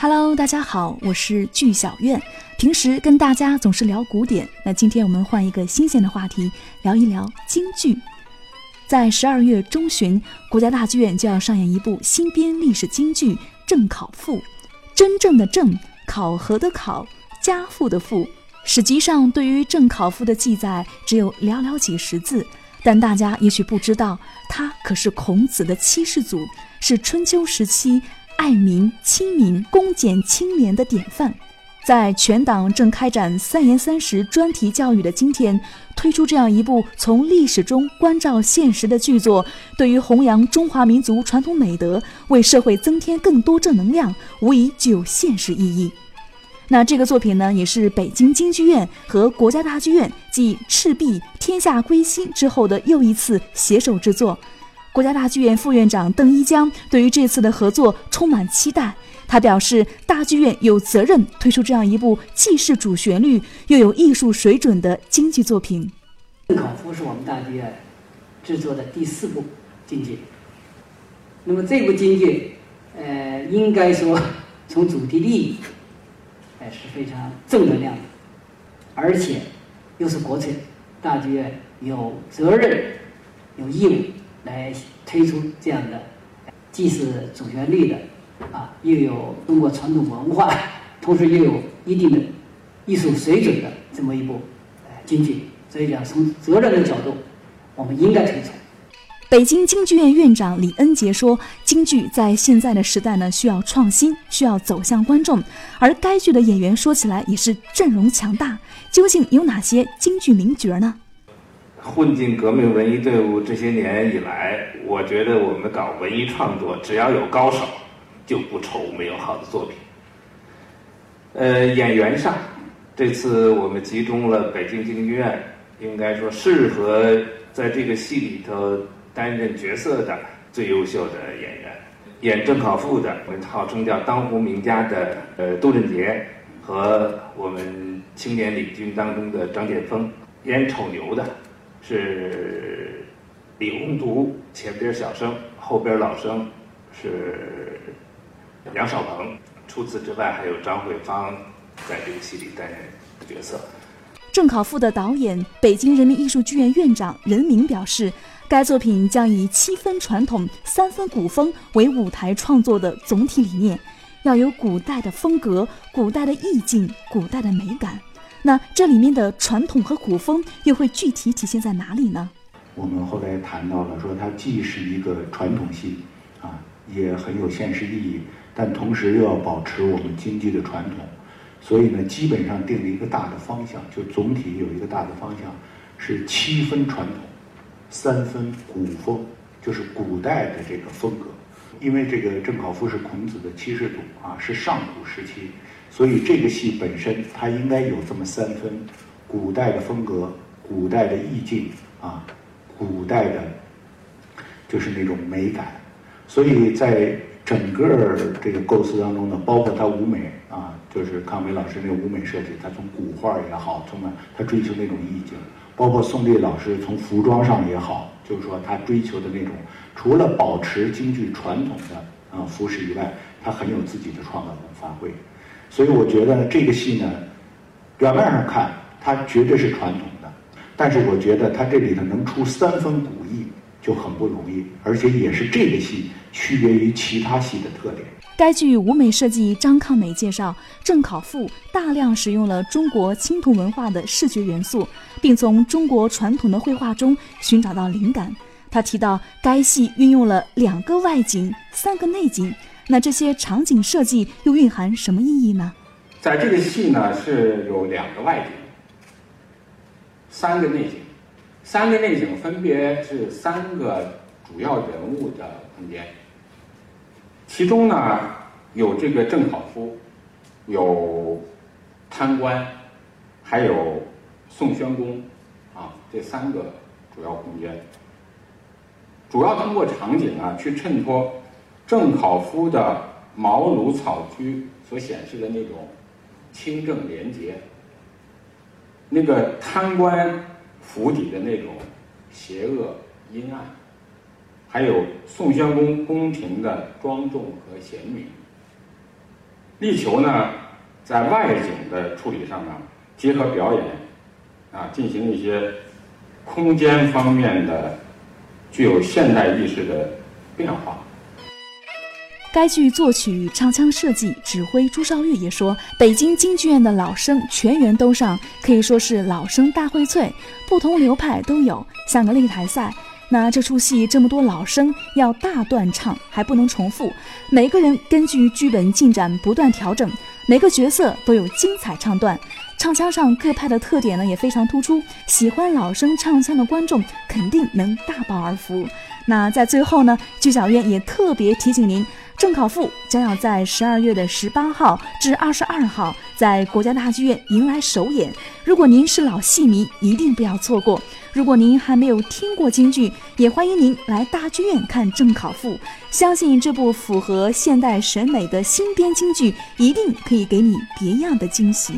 Hello，大家好，我是剧小院。平时跟大家总是聊古典，那今天我们换一个新鲜的话题，聊一聊京剧。在十二月中旬，国家大剧院就要上演一部新编历史京剧《正考赋》。真正的正，考核的考，家父的父。史籍上对于《正考赋》的记载只有寥寥几十字，但大家也许不知道，他可是孔子的七世祖，是春秋时期。爱民、亲民、公俭、清廉的典范，在全党正开展三严三实专题教育的今天，推出这样一部从历史中关照现实的剧作，对于弘扬中华民族传统美德、为社会增添更多正能量，无疑具有现实意义。那这个作品呢，也是北京京剧院和国家大剧院继《赤壁》《天下归心》之后的又一次携手制作。国家大剧院副院长邓一江对于这次的合作充满期待。他表示，大剧院有责任推出这样一部既是主旋律又有艺术水准的京剧作品。《考夫》是我们大剧院制作的第四部京剧。那么这部京剧，呃，应该说从主题利益，哎是非常正能量的，而且又是国粹，大剧院有责任、有义务。来推出这样的，既是主旋律的，啊，又有中国传统文化，同时又有一定的艺术水准的这么一部京剧，所以讲从责任的角度，我们应该推崇。北京京剧院院长李恩杰说：“京剧在现在的时代呢，需要创新，需要走向观众。而该剧的演员说起来也是阵容强大，究竟有哪些京剧名角呢？”混进革命文艺队伍这些年以来，我觉得我们搞文艺创作，只要有高手，就不愁没有好的作品。呃，演员上，这次我们集中了北京京剧院，应该说适合在这个戏里头担任角色的最优秀的演员。演郑考赋的，我们号称叫当红名家的呃杜振杰，和我们青年领军当中的张建峰。演丑牛的。是李宏图，前边小生，后边老生，是杨少鹏。除此之外，还有张慧芳在这个戏里担任角色。郑考赋的导演，北京人民艺术剧院院长任明表示，该作品将以七分传统、三分古风为舞台创作的总体理念，要有古代的风格、古代的意境、古代的美感。那这里面的传统和古风又会具体体现在哪里呢？我们后来谈到了，说它既是一个传统戏，啊，也很有现实意义，但同时又要保持我们京剧的传统，所以呢，基本上定了一个大的方向，就总体有一个大的方向，是七分传统，三分古风，就是古代的这个风格。因为这个郑考夫是孔子的七世祖啊，是上古时期。所以这个戏本身，它应该有这么三分：古代的风格、古代的意境啊，古代的，就是那种美感。所以在整个这个构思当中呢，包括它舞美啊，就是康伟老师那个舞美设计，他从古画也好，从他追求那种意境；包括宋丽老师从服装上也好，就是说他追求的那种，除了保持京剧传统的啊服饰以外，他很有自己的创造和发挥。所以我觉得这个戏呢，表面上看它绝对是传统的，但是我觉得它这里头能出三分古意就很不容易，而且也是这个戏区别于其他戏的特点。该剧舞美设计张抗美介绍，《郑考赋》大量使用了中国青铜文化的视觉元素，并从中国传统的绘画中寻找到灵感。他提到，该戏运用了两个外景、三个内景。那这些场景设计又蕴含什么意义呢？在这个戏呢，是有两个外景，三个内景，三个内景分别是三个主要人物的空间。其中呢，有这个郑考夫，有贪官，还有宋宣公，啊，这三个主要空间，主要通过场景啊去衬托。郑考夫的茅庐草居所显示的那种清正廉洁，那个贪官府邸的那种邪恶阴暗，还有宋宣公宫廷的庄重和贤明，力求呢，在外景的处理上呢，结合表演，啊，进行一些空间方面的具有现代意识的变化。该剧作曲、唱腔设计、指挥朱绍玉也说，北京京剧院的老生全员都上，可以说是老生大荟萃，不同流派都有，像个擂台赛。那这出戏这么多老生要大段唱，还不能重复，每个人根据剧本进展不断调整，每个角色都有精彩唱段，唱腔上各派的特点呢也非常突出，喜欢老生唱腔的观众肯定能大饱耳福。那在最后呢，剧小院也特别提醒您。郑考富将要在十二月的十八号至二十二号在国家大剧院迎来首演。如果您是老戏迷，一定不要错过。如果您还没有听过京剧，也欢迎您来大剧院看郑考富。相信这部符合现代审美的新编京剧，一定可以给你别样的惊喜。